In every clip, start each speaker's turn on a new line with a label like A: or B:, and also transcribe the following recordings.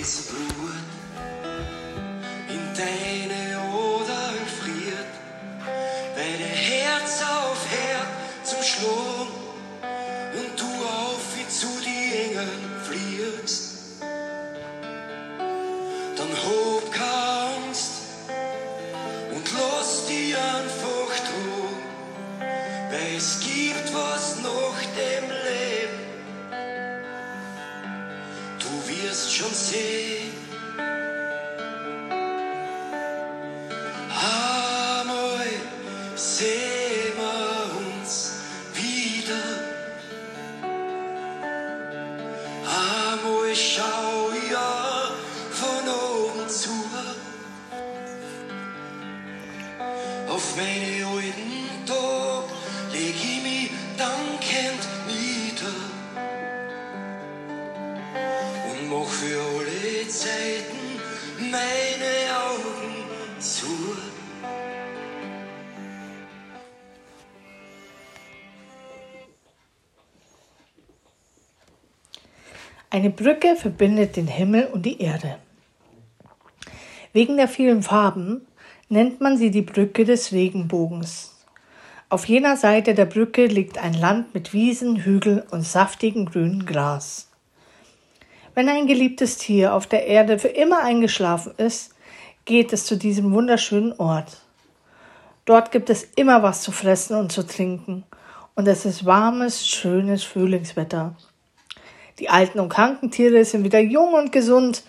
A: das Blut in
B: Eine Brücke verbindet den Himmel und die Erde. Wegen der vielen Farben nennt man sie die Brücke des Regenbogens. Auf jener Seite der Brücke liegt ein Land mit Wiesen, Hügeln und saftigem grünen Gras. Wenn ein geliebtes Tier auf der Erde für immer eingeschlafen ist, geht es zu diesem wunderschönen Ort. Dort gibt es immer was zu fressen und zu trinken, und es ist warmes, schönes Frühlingswetter. Die alten und kranken Tiere sind wieder jung und gesund.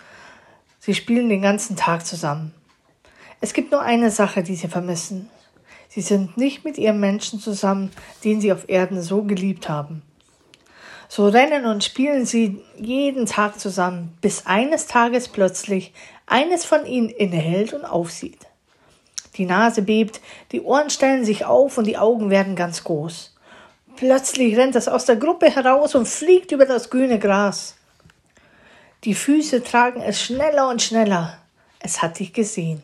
B: Sie spielen den ganzen Tag zusammen. Es gibt nur eine Sache, die sie vermissen. Sie sind nicht mit ihrem Menschen zusammen, den sie auf Erden so geliebt haben. So rennen und spielen sie jeden Tag zusammen, bis eines Tages plötzlich eines von ihnen innehält und aufsieht. Die Nase bebt, die Ohren stellen sich auf und die Augen werden ganz groß. Plötzlich rennt es aus der Gruppe heraus und fliegt über das grüne Gras. Die Füße tragen es schneller und schneller. Es hat dich gesehen.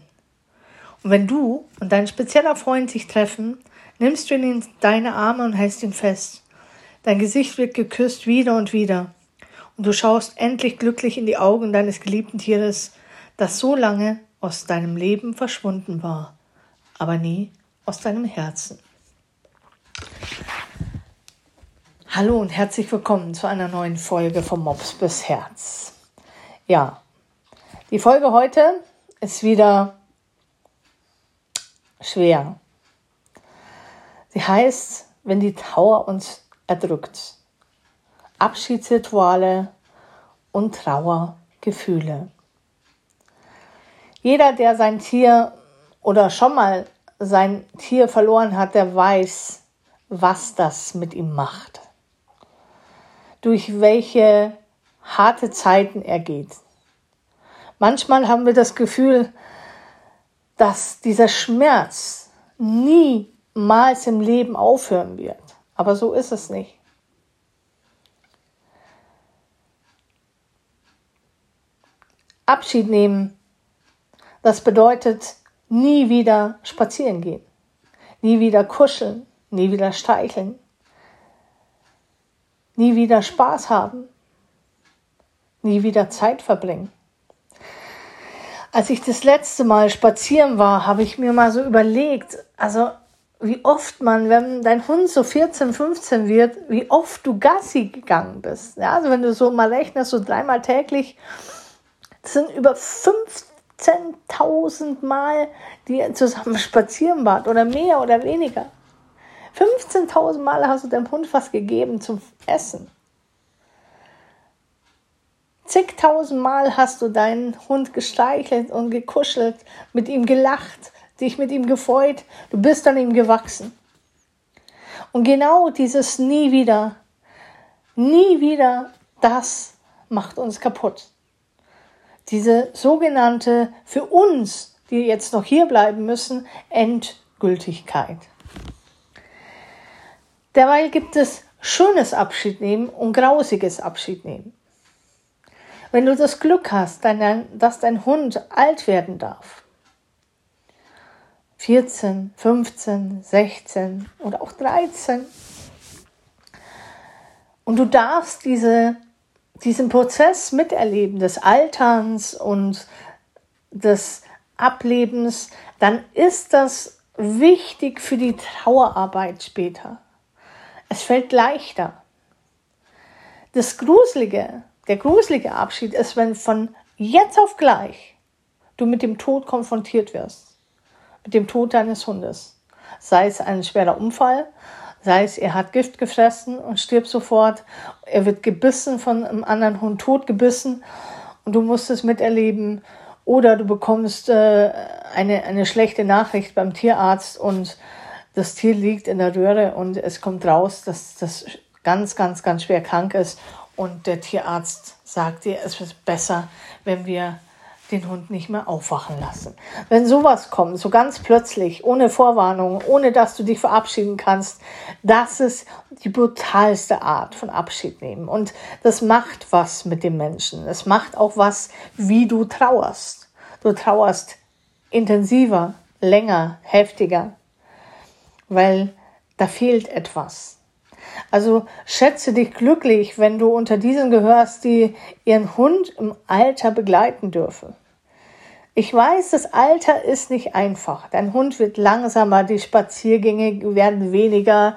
B: Und wenn du und dein spezieller Freund sich treffen, nimmst du ihn in deine Arme und hältst ihn fest. Dein Gesicht wird geküsst wieder und wieder. Und du schaust endlich glücklich in die Augen deines geliebten Tieres, das so lange aus deinem Leben verschwunden war, aber nie aus deinem Herzen. Hallo und herzlich willkommen zu einer neuen Folge vom Mops bis Herz. Ja, die Folge heute ist wieder schwer. Sie heißt, wenn die Trauer uns erdrückt. Abschiedsrituale und Trauergefühle. Jeder, der sein Tier oder schon mal sein Tier verloren hat, der weiß, was das mit ihm macht. Durch welche harte Zeiten er geht. Manchmal haben wir das Gefühl, dass dieser Schmerz niemals im Leben aufhören wird. Aber so ist es nicht. Abschied nehmen, das bedeutet nie wieder spazieren gehen, nie wieder kuscheln, nie wieder streicheln, nie wieder Spaß haben, nie wieder Zeit verbringen. Als ich das letzte Mal spazieren war, habe ich mir mal so überlegt, also wie oft man, wenn dein Hund so 14, 15 wird, wie oft du Gassi gegangen bist. Ja, also wenn du so mal rechnest, so dreimal täglich, das sind über 15.000 Mal, die ihr zusammen spazieren wart oder mehr oder weniger. 15.000 Mal hast du deinem Hund was gegeben zum Essen. Zigtausend Mal hast du deinen Hund gestreichelt und gekuschelt, mit ihm gelacht, dich mit ihm gefreut, du bist an ihm gewachsen. Und genau dieses nie wieder, nie wieder, das macht uns kaputt. Diese sogenannte, für uns, die jetzt noch hier bleiben müssen, Endgültigkeit. Derweil gibt es schönes Abschied nehmen und grausiges Abschied nehmen. Wenn du das Glück hast, dass dein Hund alt werden darf, 14, 15, 16 oder auch 13, und du darfst diese diesen Prozess miterleben des Alterns und des Ablebens, dann ist das wichtig für die Trauerarbeit später. Es fällt leichter. Das Gruselige, der gruselige Abschied ist, wenn von jetzt auf gleich du mit dem Tod konfrontiert wirst. Mit dem Tod deines Hundes. Sei es ein schwerer Unfall, sei es er hat Gift gefressen und stirbt sofort, er wird gebissen von einem anderen Hund, tot gebissen und du musst es miterleben. Oder du bekommst äh, eine, eine schlechte Nachricht beim Tierarzt und das Tier liegt in der Röhre und es kommt raus, dass das ganz, ganz, ganz schwer krank ist und der Tierarzt sagt dir, es ist besser, wenn wir den Hund nicht mehr aufwachen lassen. Wenn sowas kommt, so ganz plötzlich, ohne Vorwarnung, ohne dass du dich verabschieden kannst, das ist die brutalste Art von Abschied nehmen. Und das macht was mit dem Menschen. Es macht auch was, wie du trauerst. Du trauerst intensiver, länger, heftiger, weil da fehlt etwas. Also schätze dich glücklich, wenn du unter diesen gehörst, die ihren Hund im Alter begleiten dürfen. Ich weiß, das Alter ist nicht einfach. Dein Hund wird langsamer, die Spaziergänge werden weniger.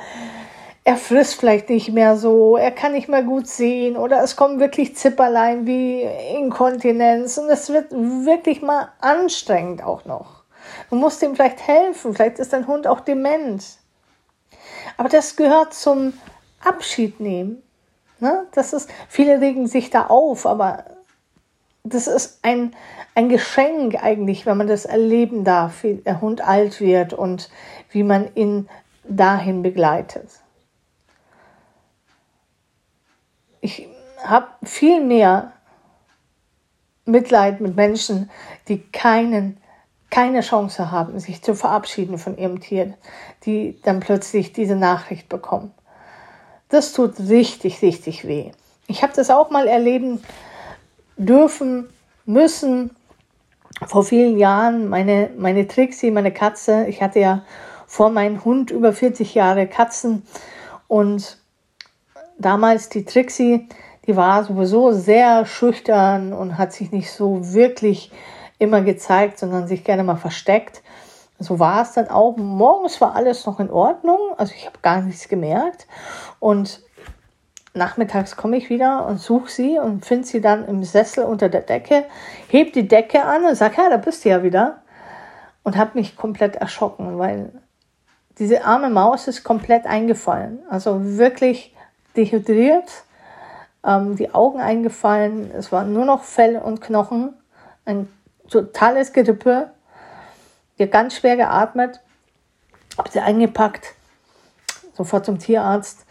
B: Er frisst vielleicht nicht mehr so, er kann nicht mehr gut sehen oder es kommen wirklich Zipperlein wie Inkontinenz und es wird wirklich mal anstrengend auch noch. Du musst ihm vielleicht helfen, vielleicht ist dein Hund auch dement. Aber das gehört zum Abschied nehmen. Ne? Das ist, viele regen sich da auf, aber das ist ein, ein Geschenk eigentlich, wenn man das erleben darf, wie der Hund alt wird und wie man ihn dahin begleitet. Ich habe viel mehr Mitleid mit Menschen, die keinen, keine Chance haben, sich zu verabschieden von ihrem Tier, die dann plötzlich diese Nachricht bekommen. Das tut richtig, richtig weh. Ich habe das auch mal erleben dürfen, müssen. Vor vielen Jahren, meine, meine Trixie, meine Katze, ich hatte ja vor meinem Hund über 40 Jahre Katzen und damals die Trixie, die war sowieso sehr schüchtern und hat sich nicht so wirklich immer gezeigt, sondern sich gerne mal versteckt. So war es dann auch. Morgens war alles noch in Ordnung, also ich habe gar nichts gemerkt. Und nachmittags komme ich wieder und suche sie und finde sie dann im Sessel unter der Decke, heb die Decke an und sage, ja, da bist du ja wieder. Und habe mich komplett erschrocken, weil diese arme Maus ist komplett eingefallen. Also wirklich dehydriert, ähm, die Augen eingefallen, es war nur noch Fell und Knochen, ein totales Gerippe hat ganz schwer geatmet, habe sie eingepackt, sofort zum Tierarzt.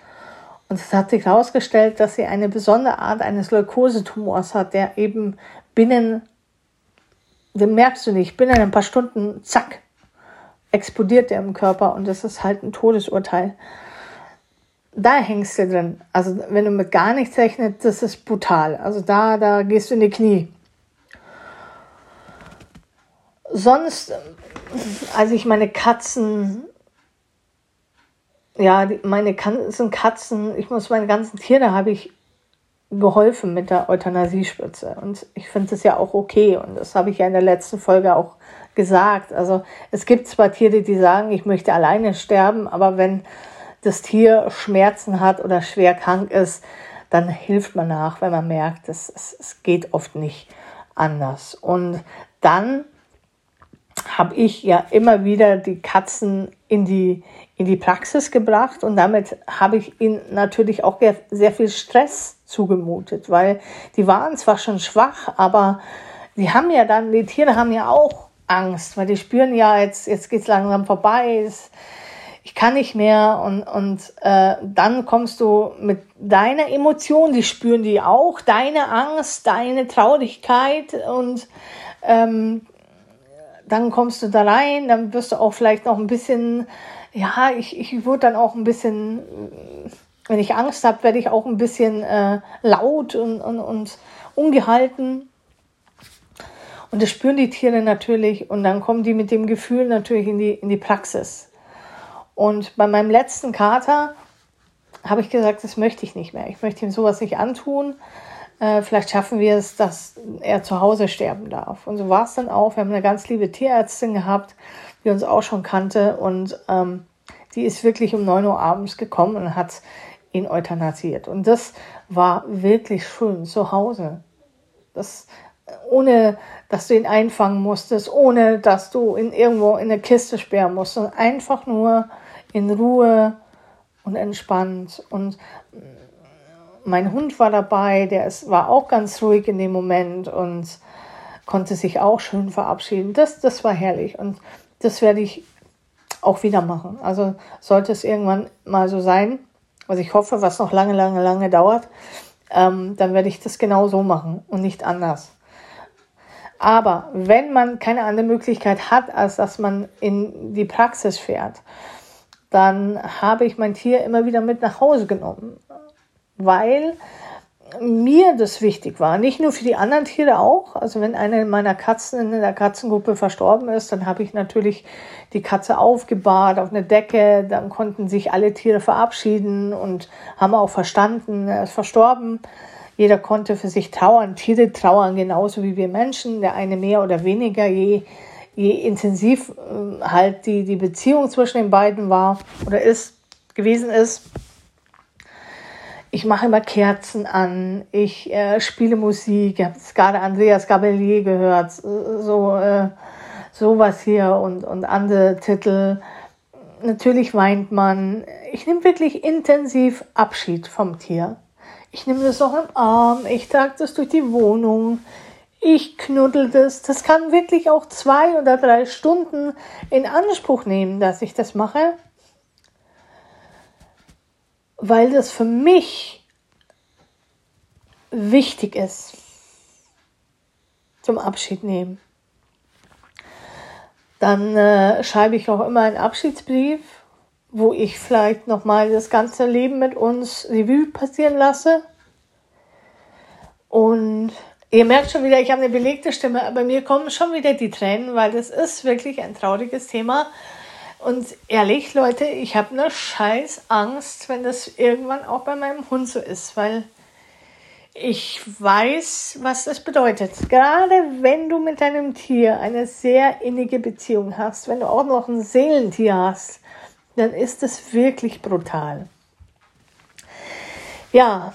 B: Und es hat sich herausgestellt, dass sie eine besondere Art eines Leukosetumors hat, der eben binnen, den merkst du nicht, binnen ein paar Stunden, zack, explodiert der im Körper und das ist halt ein Todesurteil. Da hängst du drin. Also wenn du mit gar nichts rechnest, das ist brutal. Also da, da gehst du in die Knie. Sonst als ich meine Katzen, ja, meine ganzen Katzen, ich muss meine ganzen Tiere, habe ich geholfen mit der Euthanasiespritze. Und ich finde das ja auch okay. Und das habe ich ja in der letzten Folge auch gesagt. Also es gibt zwar Tiere, die sagen, ich möchte alleine sterben, aber wenn das Tier Schmerzen hat oder schwer krank ist, dann hilft man nach, wenn man merkt, es geht oft nicht anders. Und dann habe ich ja immer wieder die Katzen in die, in die Praxis gebracht und damit habe ich ihnen natürlich auch sehr viel Stress zugemutet, weil die waren zwar schon schwach, aber die haben ja dann, die Tiere haben ja auch Angst, weil die spüren ja, jetzt, jetzt es langsam vorbei, ich kann nicht mehr und, und äh, dann kommst du mit deiner Emotion, die spüren die auch, deine Angst, deine Traurigkeit und ähm, dann kommst du da rein, dann wirst du auch vielleicht noch ein bisschen, ja, ich, ich wurde dann auch ein bisschen, wenn ich Angst habe, werde ich auch ein bisschen äh, laut und, und, und ungehalten. Und das spüren die Tiere natürlich und dann kommen die mit dem Gefühl natürlich in die, in die Praxis. Und bei meinem letzten Kater habe ich gesagt, das möchte ich nicht mehr. Ich möchte ihm sowas nicht antun. Äh, vielleicht schaffen wir es, dass er zu Hause sterben darf. Und so war es dann auch. Wir haben eine ganz liebe Tierärztin gehabt, die uns auch schon kannte und ähm, die ist wirklich um 9 Uhr abends gekommen und hat ihn euthanasiert. Und das war wirklich schön zu Hause. Das, ohne dass du ihn einfangen musstest, ohne dass du ihn irgendwo in eine Kiste sperren musstest. Einfach nur in Ruhe und entspannt. Und mein Hund war dabei, der ist, war auch ganz ruhig in dem Moment und konnte sich auch schön verabschieden. Das, das war herrlich und das werde ich auch wieder machen. Also sollte es irgendwann mal so sein, was ich hoffe, was noch lange, lange, lange dauert, ähm, dann werde ich das genau so machen und nicht anders. Aber wenn man keine andere Möglichkeit hat, als dass man in die Praxis fährt, dann habe ich mein Tier immer wieder mit nach Hause genommen weil mir das wichtig war. Nicht nur für die anderen Tiere auch. Also wenn eine meiner Katzen in der Katzengruppe verstorben ist, dann habe ich natürlich die Katze aufgebahrt auf eine Decke. Dann konnten sich alle Tiere verabschieden und haben auch verstanden, er ist verstorben. Jeder konnte für sich trauern. Tiere trauern genauso wie wir Menschen. Der eine mehr oder weniger, je, je intensiv äh, halt die, die Beziehung zwischen den beiden war oder ist, gewesen ist ich mache immer Kerzen an, ich äh, spiele Musik, ich habe gerade Andreas Gabelier gehört, so äh, sowas hier und, und andere Titel. Natürlich weint man. Ich nehme wirklich intensiv Abschied vom Tier. Ich nehme das auch im Arm, ich trage das durch die Wohnung, ich knuddel das. Das kann wirklich auch zwei oder drei Stunden in Anspruch nehmen, dass ich das mache weil das für mich wichtig ist zum Abschied nehmen. Dann äh, schreibe ich auch immer einen Abschiedsbrief, wo ich vielleicht nochmal das ganze Leben mit uns Revue passieren lasse. Und ihr merkt schon wieder, ich habe eine belegte Stimme, aber mir kommen schon wieder die Tränen, weil das ist wirklich ein trauriges Thema. Und ehrlich, Leute, ich habe eine scheiß Angst, wenn das irgendwann auch bei meinem Hund so ist, weil ich weiß, was das bedeutet. Gerade wenn du mit deinem Tier eine sehr innige Beziehung hast, wenn du auch noch ein Seelentier hast, dann ist es wirklich brutal. Ja,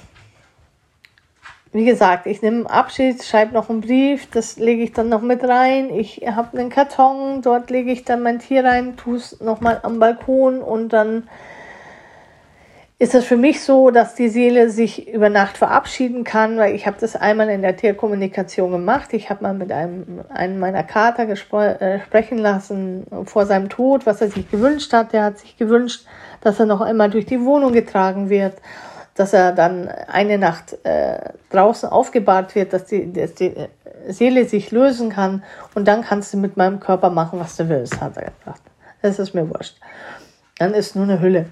B: wie gesagt, ich nehme Abschied, schreibe noch einen Brief, das lege ich dann noch mit rein. Ich habe einen Karton, dort lege ich dann mein Tier rein, tue es nochmal am Balkon und dann ist es für mich so, dass die Seele sich über Nacht verabschieden kann, weil ich habe das einmal in der Tierkommunikation gemacht. Ich habe mal mit einem, einem meiner Kater äh, sprechen lassen vor seinem Tod, was er sich gewünscht hat. Der hat sich gewünscht, dass er noch einmal durch die Wohnung getragen wird dass er dann eine Nacht äh, draußen aufgebahrt wird, dass die, dass die Seele sich lösen kann und dann kannst du mit meinem Körper machen, was du willst, hat er gesagt. Das ist mir wurscht. Dann ist nur eine Hülle.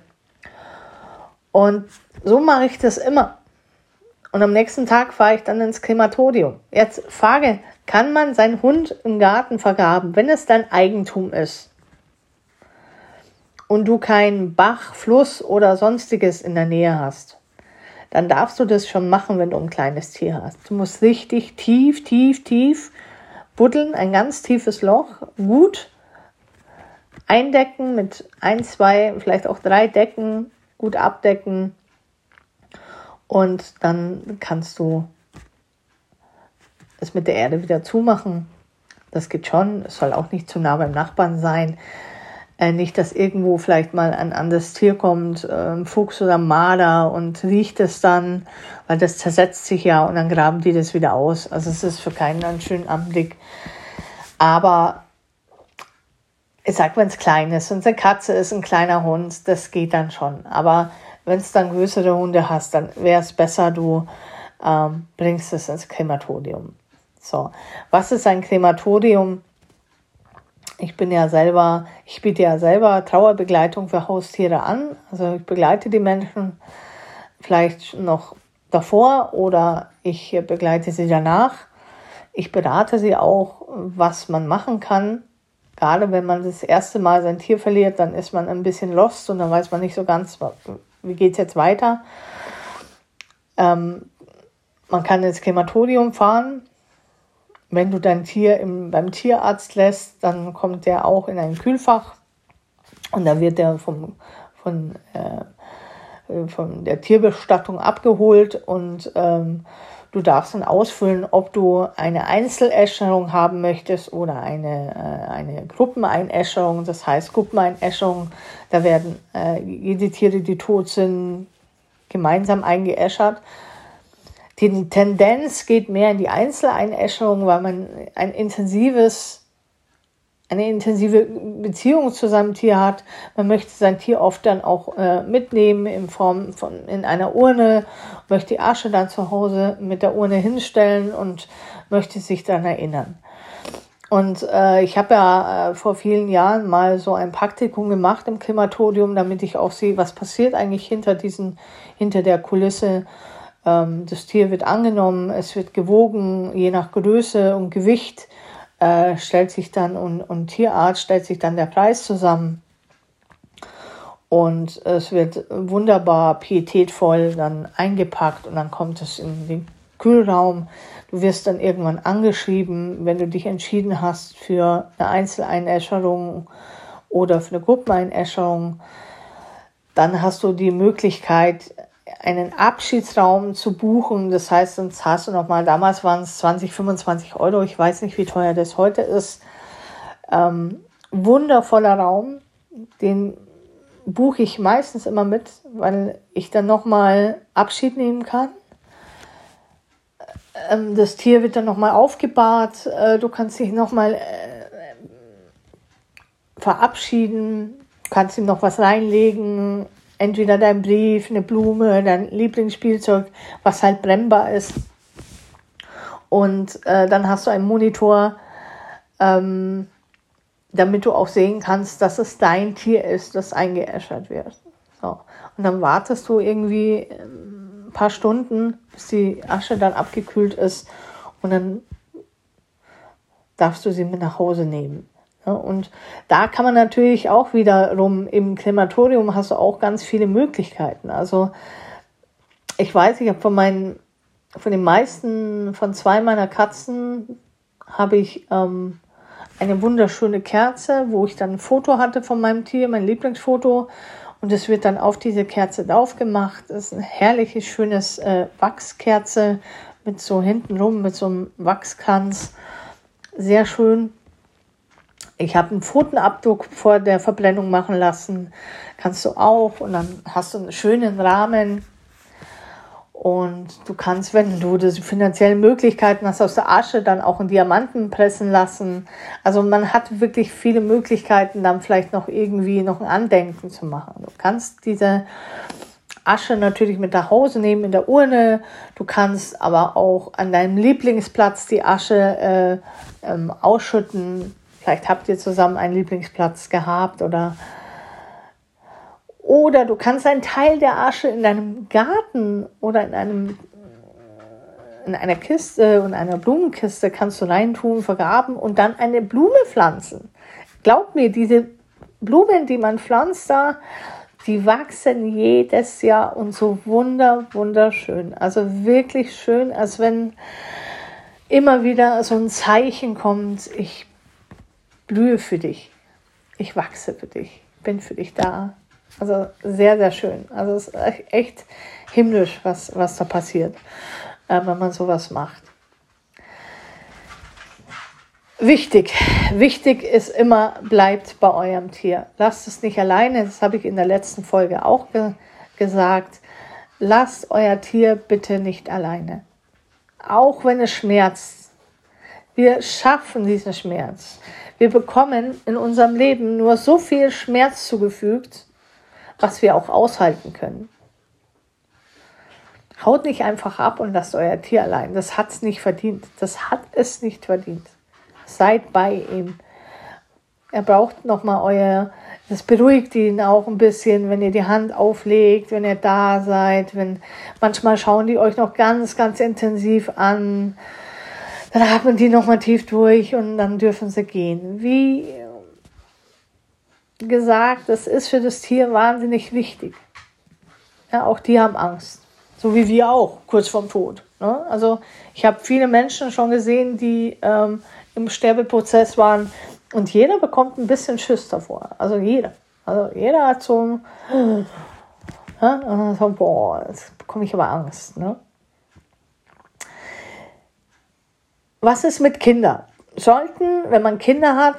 B: Und so mache ich das immer. Und am nächsten Tag fahre ich dann ins Krematorium. Jetzt Frage, kann man seinen Hund im Garten vergraben, wenn es dein Eigentum ist? Und du keinen Bach, Fluss oder sonstiges in der Nähe hast? Dann darfst du das schon machen, wenn du ein kleines Tier hast. Du musst richtig tief, tief, tief buddeln, ein ganz tiefes Loch, gut eindecken mit ein, zwei, vielleicht auch drei Decken, gut abdecken und dann kannst du es mit der Erde wieder zumachen. Das geht schon, es soll auch nicht zu nah beim Nachbarn sein. Äh, nicht, dass irgendwo vielleicht mal ein anderes Tier kommt, ein Fuchs oder ein Marder und riecht es dann, weil das zersetzt sich ja und dann graben die das wieder aus. Also es ist für keinen ein schöner Anblick. Aber ich sag, wenn es klein ist und eine Katze ist, ein kleiner Hund, das geht dann schon. Aber wenn es dann größere Hunde hast, dann wäre es besser, du ähm, bringst es ins Krematorium. So, was ist ein Krematorium? Ich bin ja selber, ich biete ja selber Trauerbegleitung für Haustiere an. Also ich begleite die Menschen vielleicht noch davor oder ich begleite sie danach. Ich berate sie auch, was man machen kann. Gerade wenn man das erste Mal sein Tier verliert, dann ist man ein bisschen lost und dann weiß man nicht so ganz, wie geht es jetzt weiter. Ähm, man kann ins Krematorium fahren. Wenn du dein Tier im, beim Tierarzt lässt, dann kommt der auch in ein Kühlfach und dann wird der vom, von, äh, von der Tierbestattung abgeholt und ähm, du darfst dann ausfüllen, ob du eine Einzeläscherung haben möchtest oder eine, äh, eine Gruppeneinäscherung. Das heißt, Gruppeneinäscherung, da werden äh, jede Tiere, die tot sind, gemeinsam eingeäschert. Die Tendenz geht mehr in die Einzeleinäscherung, weil man ein intensives, eine intensive Beziehung zu seinem Tier hat. Man möchte sein Tier oft dann auch äh, mitnehmen in Form von in einer Urne, möchte die Asche dann zu Hause mit der Urne hinstellen und möchte sich dann erinnern. Und äh, ich habe ja äh, vor vielen Jahren mal so ein Praktikum gemacht im Krematorium, damit ich auch sehe, was passiert eigentlich hinter diesen, hinter der Kulisse das Tier wird angenommen, es wird gewogen, je nach Größe und Gewicht äh, stellt sich dann und, und Tierart stellt sich dann der Preis zusammen. Und es wird wunderbar pietätvoll dann eingepackt und dann kommt es in den Kühlraum. Du wirst dann irgendwann angeschrieben, wenn du dich entschieden hast für eine Einzeleinäscherung oder für eine Gruppeneinäscherung. Dann hast du die Möglichkeit, einen Abschiedsraum zu buchen. Das heißt, dann zahlst du nochmal, damals waren es 20, 25 Euro, ich weiß nicht, wie teuer das heute ist. Ähm, wundervoller Raum, den buche ich meistens immer mit, weil ich dann nochmal Abschied nehmen kann. Ähm, das Tier wird dann nochmal aufgebahrt, äh, du kannst dich nochmal äh, verabschieden, kannst ihm noch was reinlegen, entweder dein Brief, eine Blume, dein Lieblingsspielzeug, was halt brennbar ist. Und äh, dann hast du einen Monitor, ähm, damit du auch sehen kannst, dass es dein Tier ist, das eingeäschert wird. So. Und dann wartest du irgendwie ähm, ein paar Stunden, bis die Asche dann abgekühlt ist und dann darfst du sie mit nach Hause nehmen. Ja, und da kann man natürlich auch wiederum, im Krematorium hast du auch ganz viele Möglichkeiten. Also ich weiß, ich habe von meinen, von den meisten, von zwei meiner Katzen habe ich ähm, eine wunderschöne Kerze, wo ich dann ein Foto hatte von meinem Tier, mein Lieblingsfoto. Und es wird dann auf diese Kerze drauf gemacht. Das ist ein herrliches, schönes äh, Wachskerze mit so hintenrum, mit so einem Wachskranz. Sehr schön. Ich habe einen Pfotenabdruck vor der Verbrennung machen lassen. Kannst du auch. Und dann hast du einen schönen Rahmen. Und du kannst, wenn du die finanziellen Möglichkeiten hast, aus der Asche dann auch einen Diamanten pressen lassen. Also man hat wirklich viele Möglichkeiten, dann vielleicht noch irgendwie noch ein Andenken zu machen. Du kannst diese Asche natürlich mit nach Hause nehmen in der Urne. Du kannst aber auch an deinem Lieblingsplatz die Asche äh, ähm, ausschütten Vielleicht habt ihr zusammen einen Lieblingsplatz gehabt oder oder du kannst einen Teil der Asche in deinem Garten oder in einem in einer Kiste und einer Blumenkiste kannst du reintun, vergraben und dann eine Blume pflanzen. Glaub mir, diese Blumen, die man pflanzt da, die wachsen jedes Jahr und so wunder, wunderschön. Also wirklich schön, als wenn immer wieder so ein Zeichen kommt, ich blühe für dich. Ich wachse für dich. Bin für dich da. Also sehr, sehr schön. Also es ist echt himmlisch, was, was da passiert, äh, wenn man sowas macht. Wichtig, wichtig ist immer, bleibt bei eurem Tier. Lasst es nicht alleine, das habe ich in der letzten Folge auch ge gesagt. Lasst euer Tier bitte nicht alleine. Auch wenn es schmerzt. Wir schaffen diesen Schmerz. Wir bekommen in unserem Leben nur so viel Schmerz zugefügt, was wir auch aushalten können. Haut nicht einfach ab und lasst euer Tier allein. Das hat es nicht verdient. Das hat es nicht verdient. Seid bei ihm. Er braucht nochmal euer, das beruhigt ihn auch ein bisschen, wenn ihr die Hand auflegt, wenn ihr da seid, wenn manchmal schauen die euch noch ganz, ganz intensiv an dann atmen die nochmal tief durch und dann dürfen sie gehen. Wie gesagt, das ist für das Tier wahnsinnig wichtig. Ja, auch die haben Angst. so wie wir auch, kurz vorm Tod. Ne? Also ich habe viele Menschen schon gesehen, die ähm, im Sterbeprozess waren und jeder bekommt ein bisschen Schiss davor. Also jeder. Also jeder hat so, ja, so boah, jetzt bekomme ich aber Angst. Ne? Was ist mit Kindern? Sollten, wenn man Kinder hat,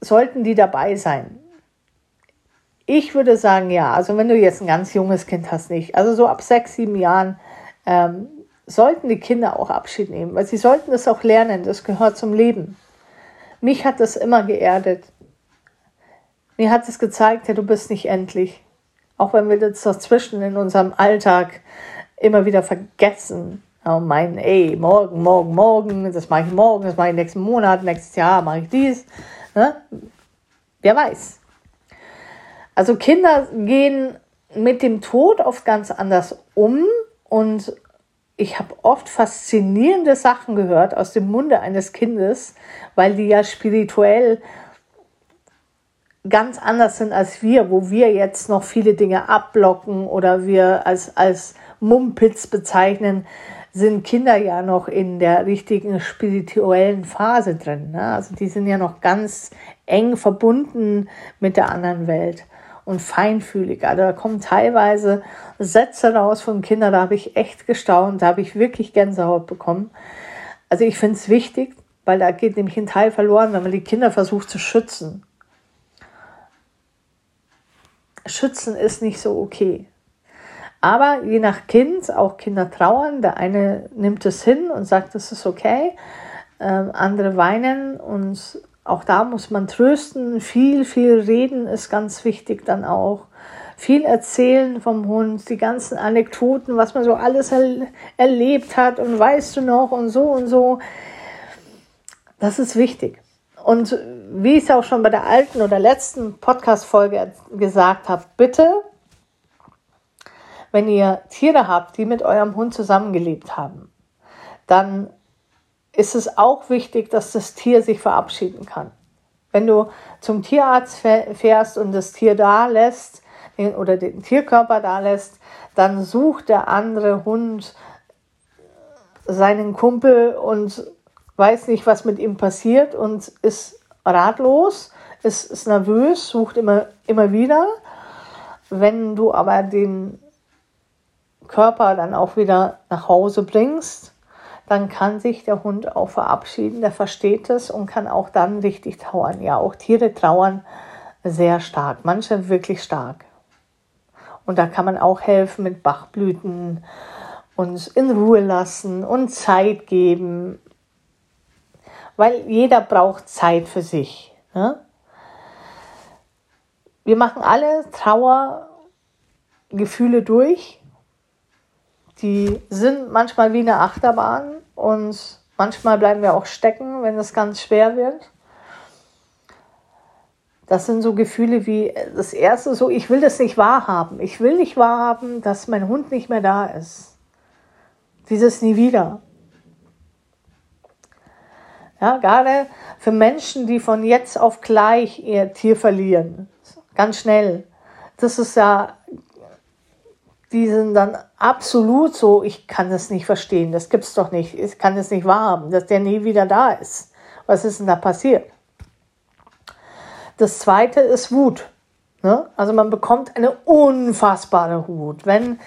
B: sollten die dabei sein? Ich würde sagen, ja. Also wenn du jetzt ein ganz junges Kind hast, nicht. Also so ab sechs, sieben Jahren ähm, sollten die Kinder auch Abschied nehmen, weil sie sollten das auch lernen. Das gehört zum Leben. Mich hat das immer geerdet. Mir hat es gezeigt, ja, du bist nicht endlich. Auch wenn wir das dazwischen in unserem Alltag immer wieder vergessen. Und meinen, ey, morgen, morgen, morgen, das mache ich morgen, das mache ich nächsten Monat, nächstes Jahr mache ich dies. Ne? Wer weiß. Also Kinder gehen mit dem Tod oft ganz anders um und ich habe oft faszinierende Sachen gehört aus dem Munde eines Kindes, weil die ja spirituell ganz anders sind als wir, wo wir jetzt noch viele Dinge abblocken oder wir als, als Mumpitz bezeichnen, sind Kinder ja noch in der richtigen spirituellen Phase drin. Ne? Also die sind ja noch ganz eng verbunden mit der anderen Welt und feinfühlig. Also da kommen teilweise Sätze raus von Kindern, da habe ich echt gestaunt, da habe ich wirklich Gänsehaut bekommen. Also ich finde es wichtig, weil da geht nämlich ein Teil verloren, wenn man die Kinder versucht zu schützen. Schützen ist nicht so okay. Aber je nach Kind, auch Kinder trauern, der eine nimmt es hin und sagt, es ist okay, ähm, andere weinen und auch da muss man trösten, viel, viel reden ist ganz wichtig dann auch. Viel erzählen vom Hund, die ganzen Anekdoten, was man so alles er erlebt hat und weißt du noch und so und so. Das ist wichtig. Und wie ich es auch schon bei der alten oder letzten Podcast-Folge gesagt habe, bitte, wenn ihr Tiere habt, die mit eurem Hund zusammengelebt haben, dann ist es auch wichtig, dass das Tier sich verabschieden kann. Wenn du zum Tierarzt fährst und das Tier da lässt oder den Tierkörper da lässt, dann sucht der andere Hund seinen Kumpel und weiß nicht, was mit ihm passiert und ist ratlos, ist, ist nervös, sucht immer, immer wieder. Wenn du aber den Körper dann auch wieder nach Hause bringst, dann kann sich der Hund auch verabschieden, der versteht es und kann auch dann richtig trauern. Ja, auch Tiere trauern sehr stark, manche wirklich stark. Und da kann man auch helfen mit Bachblüten, uns in Ruhe lassen und Zeit geben, weil jeder braucht Zeit für sich. Ne? Wir machen alle Trauergefühle durch die sind manchmal wie eine Achterbahn und manchmal bleiben wir auch stecken, wenn es ganz schwer wird. Das sind so Gefühle wie das erste so, ich will das nicht wahrhaben. Ich will nicht wahrhaben, dass mein Hund nicht mehr da ist. Dieses nie wieder. Ja, gerade für Menschen, die von jetzt auf gleich ihr Tier verlieren. Ganz schnell. Das ist ja die sind dann absolut so, ich kann das nicht verstehen, das gibt's doch nicht, ich kann das nicht wahrhaben, dass der nie wieder da ist. Was ist denn da passiert? Das zweite ist Wut. Ne? Also man bekommt eine unfassbare Wut. Wenn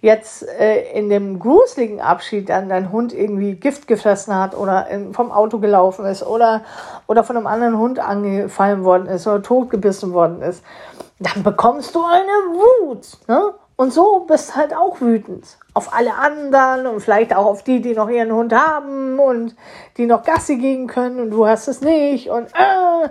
B: jetzt äh, in dem gruseligen Abschied dann dein Hund irgendwie Gift gefressen hat oder in, vom Auto gelaufen ist oder, oder von einem anderen Hund angefallen worden ist oder totgebissen worden ist, dann bekommst du eine Wut. Ne? Und so bist halt auch wütend auf alle anderen und vielleicht auch auf die, die noch ihren Hund haben und die noch Gassi gehen können und du hast es nicht und äh.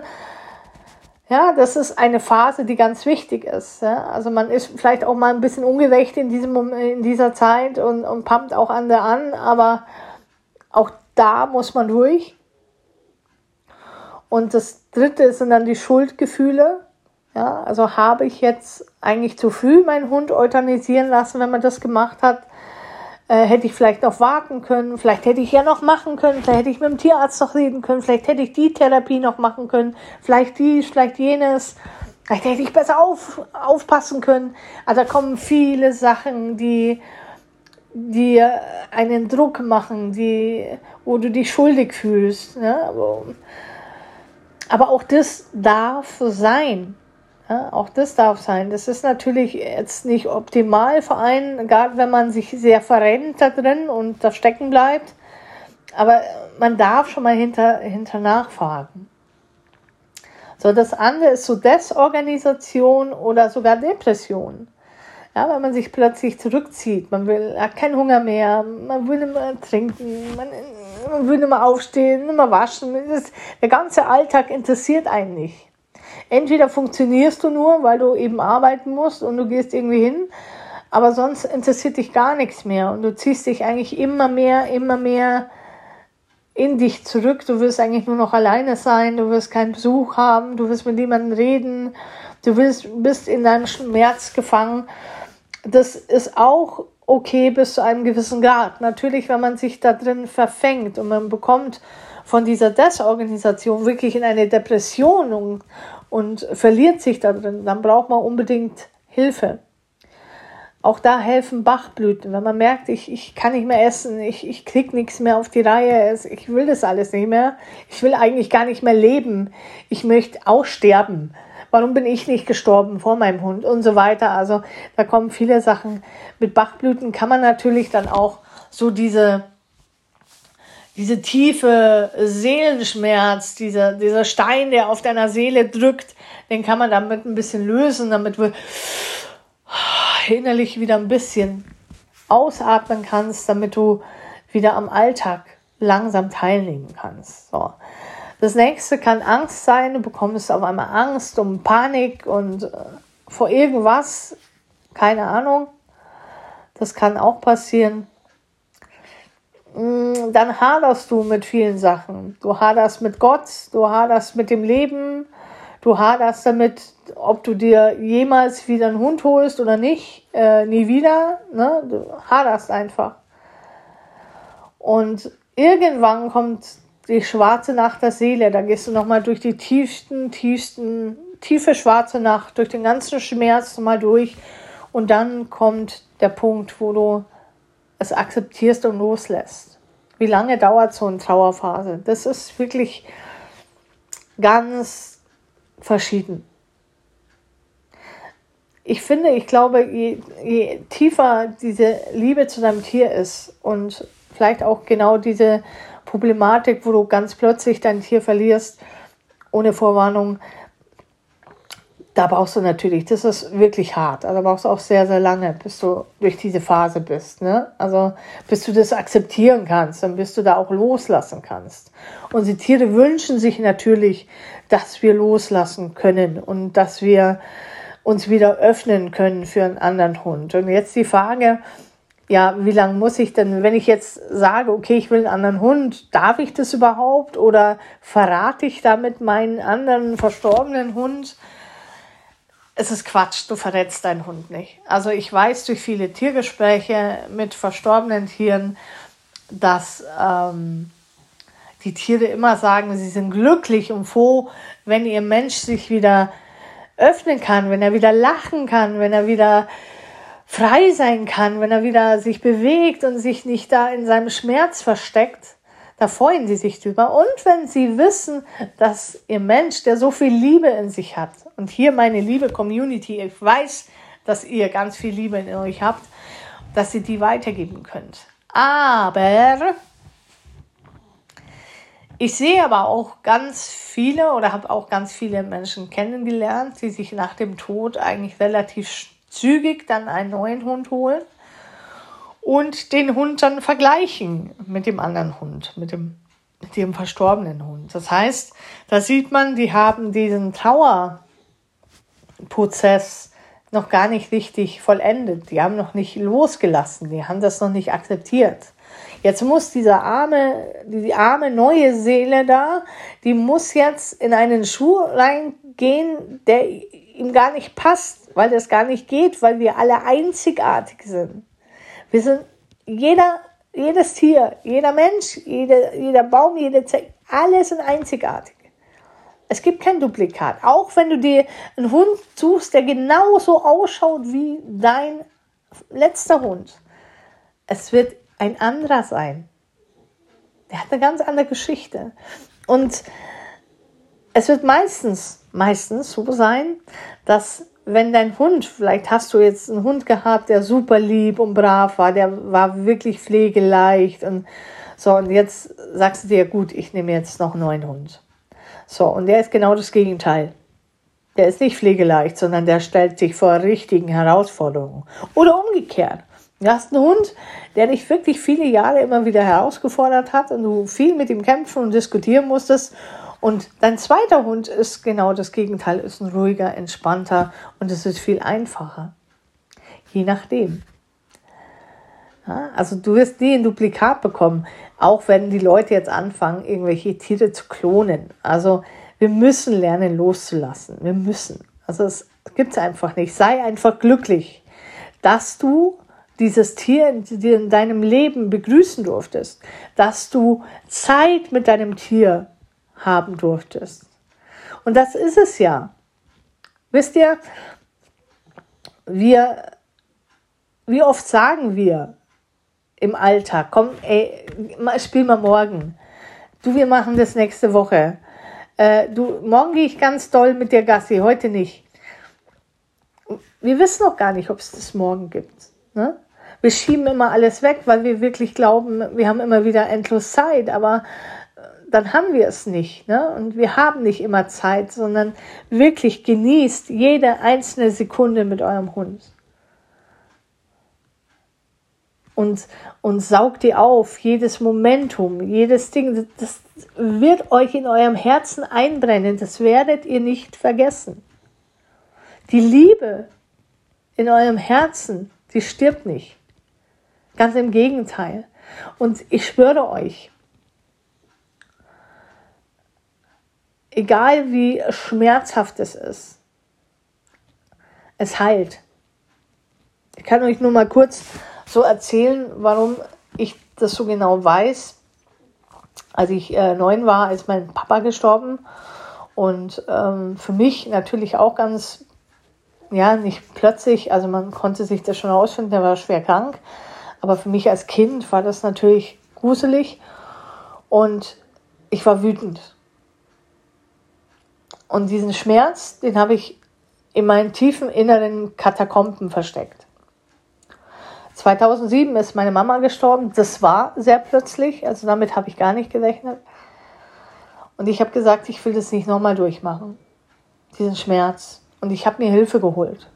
B: ja, das ist eine Phase, die ganz wichtig ist. Ja? Also man ist vielleicht auch mal ein bisschen ungerecht in diesem in dieser Zeit und, und pumpt auch andere an, aber auch da muss man durch. Und das dritte sind dann die Schuldgefühle. Ja, also habe ich jetzt eigentlich zu früh meinen Hund euthanisieren lassen, wenn man das gemacht hat. Äh, hätte ich vielleicht noch warten können, vielleicht hätte ich ja noch machen können, vielleicht hätte ich mit dem Tierarzt noch reden können, vielleicht hätte ich die Therapie noch machen können, vielleicht dies, vielleicht jenes, vielleicht hätte ich besser auf, aufpassen können. Also da kommen viele Sachen, die die einen Druck machen, die, wo du dich schuldig fühlst. Ne? Aber auch das darf sein. Ja, auch das darf sein. Das ist natürlich jetzt nicht optimal für einen, gerade wenn man sich sehr verrennt da drin und da stecken bleibt. Aber man darf schon mal hinter, hinter nachfragen. So, das andere ist so Desorganisation oder sogar Depression. Ja, weil man sich plötzlich zurückzieht. Man will, hat keinen Hunger mehr, man will mehr trinken, man, man will mehr aufstehen, mehr waschen. Das, der ganze Alltag interessiert einen nicht. Entweder funktionierst du nur, weil du eben arbeiten musst und du gehst irgendwie hin, aber sonst interessiert dich gar nichts mehr und du ziehst dich eigentlich immer mehr, immer mehr in dich zurück. Du wirst eigentlich nur noch alleine sein, du wirst keinen Besuch haben, du wirst mit niemandem reden, du willst, bist in deinem Schmerz gefangen. Das ist auch okay bis zu einem gewissen Grad. Natürlich, wenn man sich da drin verfängt und man bekommt von dieser Desorganisation wirklich in eine Depression und, und verliert sich da drin, dann braucht man unbedingt Hilfe. Auch da helfen Bachblüten. Wenn man merkt, ich, ich kann nicht mehr essen, ich, ich krieg nichts mehr auf die Reihe, ich will das alles nicht mehr, ich will eigentlich gar nicht mehr leben, ich möchte aussterben. Warum bin ich nicht gestorben vor meinem Hund und so weiter. Also da kommen viele Sachen. Mit Bachblüten kann man natürlich dann auch so diese, diese tiefe Seelenschmerz, dieser, dieser Stein, der auf deiner Seele drückt, den kann man damit ein bisschen lösen, damit wir innerlich wieder ein bisschen ausatmen kannst, damit du wieder am Alltag langsam teilnehmen kannst. So. Das nächste kann Angst sein. Du bekommst auf einmal Angst um Panik und äh, vor irgendwas. Keine Ahnung. Das kann auch passieren. Mm, dann haderst du mit vielen Sachen. Du haderst mit Gott, du haderst mit dem Leben, du haderst damit, ob du dir jemals wieder einen Hund holst oder nicht, äh, nie wieder. Ne? Du haderst einfach. Und irgendwann kommt die schwarze Nacht der Seele. Da gehst du nochmal durch die tiefsten, tiefsten, tiefe schwarze Nacht, durch den ganzen Schmerz mal durch. Und dann kommt der Punkt, wo du es akzeptierst und loslässt. Wie lange dauert so eine Trauerphase? Das ist wirklich ganz verschieden. Ich finde, ich glaube, je, je tiefer diese Liebe zu deinem Tier ist und vielleicht auch genau diese Problematik, wo du ganz plötzlich dein Tier verlierst, ohne Vorwarnung, da brauchst du natürlich, das ist wirklich hart. Also brauchst du auch sehr, sehr lange, bis du durch diese Phase bist. Ne? Also bis du das akzeptieren kannst und bis du da auch loslassen kannst. Und die Tiere wünschen sich natürlich, dass wir loslassen können und dass wir uns wieder öffnen können für einen anderen Hund. Und jetzt die Frage, ja, wie lange muss ich denn, wenn ich jetzt sage, okay, ich will einen anderen Hund, darf ich das überhaupt oder verrate ich damit meinen anderen verstorbenen Hund? Es ist Quatsch, du verrätst deinen Hund nicht. Also ich weiß durch viele Tiergespräche mit verstorbenen Tieren, dass ähm, die Tiere immer sagen, sie sind glücklich und froh, wenn ihr Mensch sich wieder öffnen kann, wenn er wieder lachen kann, wenn er wieder frei sein kann, wenn er wieder sich bewegt und sich nicht da in seinem Schmerz versteckt, da freuen sie sich drüber. Und wenn sie wissen, dass ihr Mensch, der so viel Liebe in sich hat, und hier meine liebe Community, ich weiß, dass ihr ganz viel Liebe in euch habt, dass ihr die weitergeben könnt. Aber ich sehe aber auch ganz viele oder habe auch ganz viele Menschen kennengelernt, die sich nach dem Tod eigentlich relativ zügig dann einen neuen Hund holen und den Hund dann vergleichen mit dem anderen Hund, mit dem, mit dem verstorbenen Hund. Das heißt, da sieht man, die haben diesen Trauerprozess noch gar nicht richtig vollendet. Die haben noch nicht losgelassen, die haben das noch nicht akzeptiert. Jetzt muss dieser arme, die arme neue Seele da, die muss jetzt in einen Schuh reingehen, der ihm gar nicht passt weil das gar nicht geht, weil wir alle einzigartig sind. Wir sind jeder, jedes Tier, jeder Mensch, jeder, jeder Baum, jede Zelle, alle sind einzigartig. Es gibt kein Duplikat. Auch wenn du dir einen Hund suchst, der genauso ausschaut wie dein letzter Hund. es wird ein anderer sein. Der hat eine ganz andere Geschichte. Und es wird meistens, meistens so sein, dass wenn dein Hund, vielleicht hast du jetzt einen Hund gehabt, der super lieb und brav war, der war wirklich pflegeleicht und so, und jetzt sagst du dir, gut, ich nehme jetzt noch einen neuen Hund. So, und der ist genau das Gegenteil. Der ist nicht pflegeleicht, sondern der stellt sich vor richtigen Herausforderungen. Oder umgekehrt. Du hast einen Hund, der dich wirklich viele Jahre immer wieder herausgefordert hat und du viel mit ihm kämpfen und diskutieren musstest. Und dein zweiter Hund ist genau das Gegenteil, ist ein ruhiger, entspannter und es ist viel einfacher. Je nachdem. Ja, also du wirst nie ein Duplikat bekommen, auch wenn die Leute jetzt anfangen, irgendwelche Tiere zu klonen. Also wir müssen lernen loszulassen. Wir müssen. Also es gibt es einfach nicht. Sei einfach glücklich, dass du dieses Tier in deinem Leben begrüßen durftest, dass du Zeit mit deinem Tier haben durftest. Und das ist es ja. Wisst ihr, wir, wie oft sagen wir im Alltag, komm, ey, spiel mal morgen. Du, wir machen das nächste Woche. Äh, du, morgen gehe ich ganz doll mit dir Gassi, heute nicht. Wir wissen noch gar nicht, ob es das morgen gibt. Ne? wir schieben immer alles weg, weil wir wirklich glauben, wir haben immer wieder endlos Zeit, aber dann haben wir es nicht. Ne? Und wir haben nicht immer Zeit, sondern wirklich genießt jede einzelne Sekunde mit eurem Hund. Und, und saugt ihr auf, jedes Momentum, jedes Ding, das wird euch in eurem Herzen einbrennen, das werdet ihr nicht vergessen. Die Liebe in eurem Herzen, die stirbt nicht. Ganz im Gegenteil. Und ich schwöre euch, egal wie schmerzhaft es ist, es heilt. Ich kann euch nur mal kurz so erzählen, warum ich das so genau weiß. Als ich äh, neun war, ist mein Papa gestorben. Und ähm, für mich natürlich auch ganz, ja, nicht plötzlich, also man konnte sich das schon ausfinden, der war schwer krank. Aber für mich als Kind war das natürlich gruselig und ich war wütend. Und diesen Schmerz, den habe ich in meinen tiefen inneren Katakomben versteckt. 2007 ist meine Mama gestorben. Das war sehr plötzlich, also damit habe ich gar nicht gerechnet. Und ich habe gesagt, ich will das nicht nochmal durchmachen, diesen Schmerz. Und ich habe mir Hilfe geholt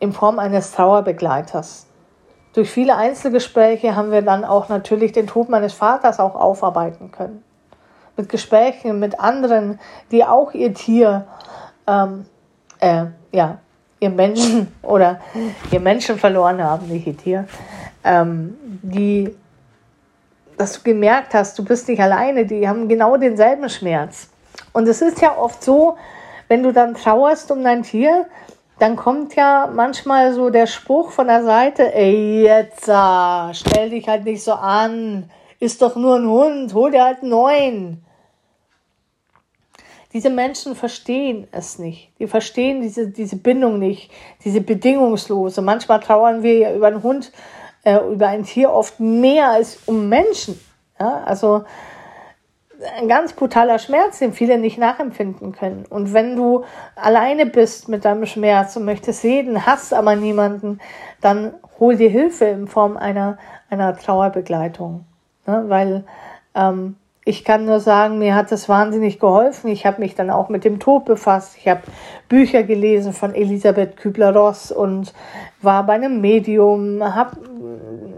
B: in Form eines Trauerbegleiters. Durch viele Einzelgespräche haben wir dann auch natürlich den Tod meines Vaters auch aufarbeiten können. Mit Gesprächen mit anderen, die auch ihr Tier, ähm, äh, ja, ihr Menschen oder ihr Menschen verloren haben, nicht ihr Tier, ähm, die, dass du gemerkt hast, du bist nicht alleine, die haben genau denselben Schmerz. Und es ist ja oft so, wenn du dann trauerst um dein Tier, dann kommt ja manchmal so der Spruch von der Seite, ey, jetzt, ah, stell dich halt nicht so an, ist doch nur ein Hund, hol dir halt einen neuen. Diese Menschen verstehen es nicht. Die verstehen diese, diese Bindung nicht, diese bedingungslose. Manchmal trauern wir ja über einen Hund, äh, über ein Tier oft mehr als um Menschen. Ja, also ein ganz brutaler Schmerz, den viele nicht nachempfinden können. Und wenn du alleine bist mit deinem Schmerz und möchtest reden, hast aber niemanden, dann hol dir Hilfe in Form einer, einer Trauerbegleitung. Ne? Weil ähm, ich kann nur sagen, mir hat das wahnsinnig geholfen. Ich habe mich dann auch mit dem Tod befasst. Ich habe Bücher gelesen von Elisabeth Kübler-Ross und war bei einem Medium, habe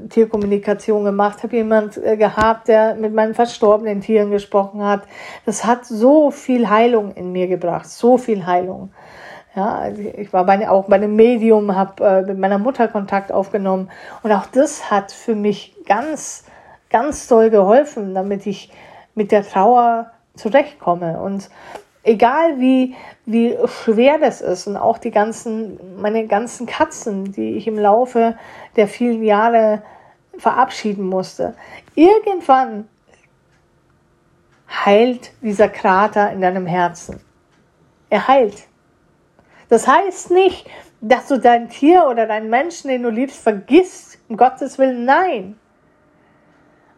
B: Tierkommunikation gemacht, habe jemand äh, gehabt, der mit meinen verstorbenen Tieren gesprochen hat. Das hat so viel Heilung in mir gebracht, so viel Heilung. Ja, also ich war bei, auch bei einem Medium, habe äh, mit meiner Mutter Kontakt aufgenommen und auch das hat für mich ganz, ganz toll geholfen, damit ich mit der Trauer zurechtkomme. Und egal wie, wie schwer das ist und auch die ganzen, meine ganzen Katzen, die ich im Laufe der vielen Jahre verabschieden musste. Irgendwann heilt dieser Krater in deinem Herzen. Er heilt. Das heißt nicht, dass du dein Tier oder deinen Menschen, den du liebst, vergisst. Um Gottes Willen, nein.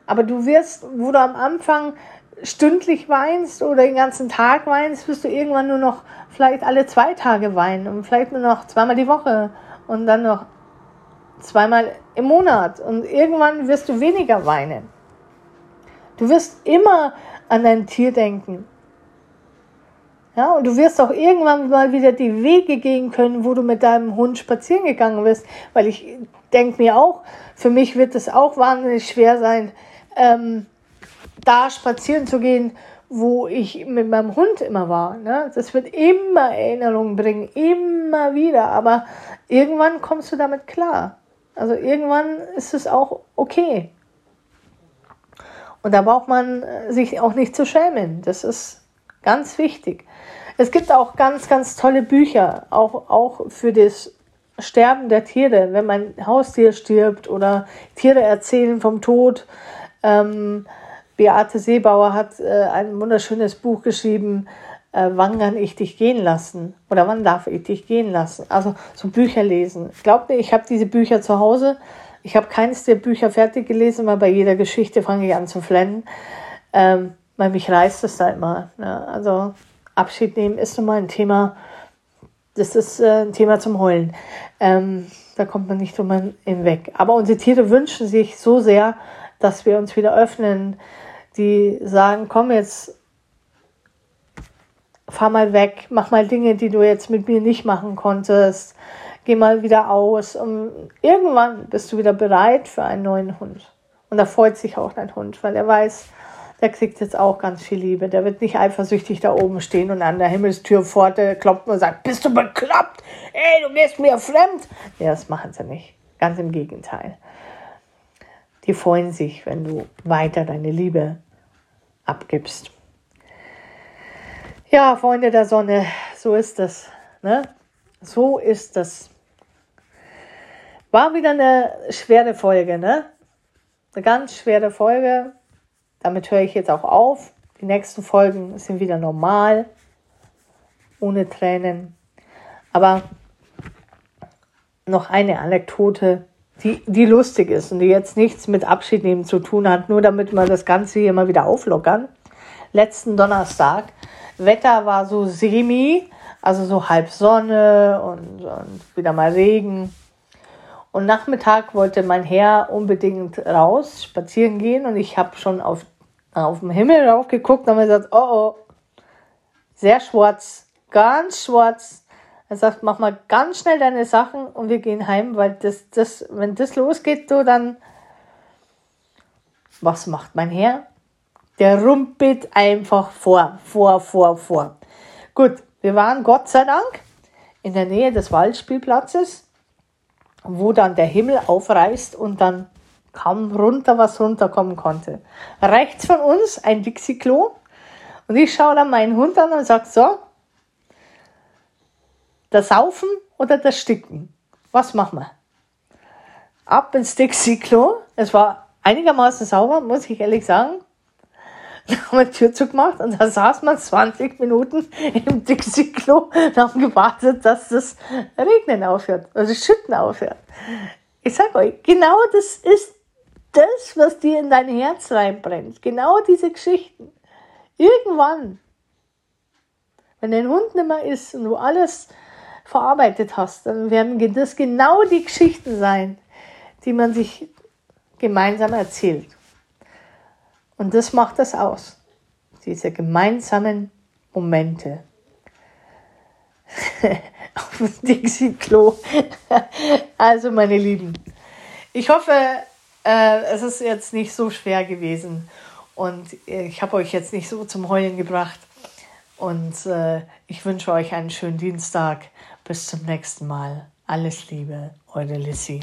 B: Aber du wirst, wo du am Anfang stündlich weinst oder den ganzen Tag weinst, wirst du irgendwann nur noch vielleicht alle zwei Tage weinen und vielleicht nur noch zweimal die Woche und dann noch zweimal im Monat und irgendwann wirst du weniger weinen. Du wirst immer an dein Tier denken. Ja, und du wirst auch irgendwann mal wieder die Wege gehen können, wo du mit deinem Hund spazieren gegangen bist. Weil ich denke mir auch, für mich wird es auch wahnsinnig schwer sein, ähm, da spazieren zu gehen, wo ich mit meinem Hund immer war. Ne? Das wird immer Erinnerungen bringen, immer wieder. Aber irgendwann kommst du damit klar. Also irgendwann ist es auch okay. Und da braucht man äh, sich auch nicht zu schämen. Das ist ganz wichtig. Es gibt auch ganz, ganz tolle Bücher, auch, auch für das Sterben der Tiere, wenn mein Haustier stirbt oder Tiere erzählen vom Tod. Ähm, Beate Seebauer hat äh, ein wunderschönes Buch geschrieben, äh, Wann kann ich dich gehen lassen? Oder wann darf ich dich gehen lassen? Also so Bücher lesen. Glaubt mir, ich habe diese Bücher zu Hause. Ich habe keines der Bücher fertig gelesen, weil bei jeder Geschichte fange ich an zu flennen. Ähm, weil mich reißt es da immer. Ne? Also Abschied nehmen ist nun mal ein Thema, das ist äh, ein Thema zum Heulen. Ähm, da kommt man nicht drüber hinweg. Aber unsere Tiere wünschen sich so sehr, dass wir uns wieder öffnen, die sagen, komm jetzt, fahr mal weg, mach mal Dinge, die du jetzt mit mir nicht machen konntest, geh mal wieder aus. Und irgendwann bist du wieder bereit für einen neuen Hund. Und da freut sich auch dein Hund, weil er weiß, der kriegt jetzt auch ganz viel Liebe. Der wird nicht eifersüchtig da oben stehen und an der Himmelstürpforte klopfen und sagt, bist du bekloppt? Ey, du gehst mir fremd. Ja, das machen sie nicht. Ganz im Gegenteil. Die freuen sich, wenn du weiter deine Liebe abgibst. Ja, Freunde der Sonne, so ist das. Ne? So ist das. War wieder eine schwere Folge, ne? Eine ganz schwere Folge. Damit höre ich jetzt auch auf. Die nächsten Folgen sind wieder normal, ohne Tränen. Aber noch eine Anekdote, die, die lustig ist und die jetzt nichts mit Abschied nehmen zu tun hat, nur damit wir das Ganze hier mal wieder auflockern. Letzten Donnerstag, Wetter war so semi, also so halb Sonne und, und wieder mal Regen. Und Nachmittag wollte mein Herr unbedingt raus, spazieren gehen und ich habe schon auf, auf den Himmel rauf geguckt und habe gesagt, oh oh, sehr schwarz, ganz schwarz, er sagt, mach mal ganz schnell deine Sachen und wir gehen heim, weil das, das, wenn das losgeht, du dann, was macht mein Herr? Der rumpelt einfach vor, vor, vor, vor. Gut, wir waren Gott sei Dank in der Nähe des Waldspielplatzes, wo dann der Himmel aufreißt und dann kam runter, was runterkommen konnte. Rechts von uns ein Dixie-Klo und ich schaue dann meinen Hund an und sage, so, das Saufen oder das Sticken? Was machen wir? Ab ins Dixie-Klo. Es war einigermaßen sauber, muss ich ehrlich sagen. Da haben wir die Tür zugemacht und da saß man 20 Minuten im Dixie-Klo und haben gewartet, dass das Regnen aufhört, also Schütten aufhört. Ich sag euch, genau das ist das, was dir in dein Herz reinbrennt. Genau diese Geschichten. Irgendwann, wenn dein Hund nicht mehr ist und du alles verarbeitet hast, dann werden das genau die Geschichten sein, die man sich gemeinsam erzählt. Und das macht das aus. Diese gemeinsamen Momente. Auf dem Dixie-Klo. also, meine Lieben, ich hoffe, äh, es ist jetzt nicht so schwer gewesen und ich habe euch jetzt nicht so zum Heulen gebracht. Und äh, ich wünsche euch einen schönen Dienstag bis zum nächsten Mal. Alles Liebe, eure Lissy.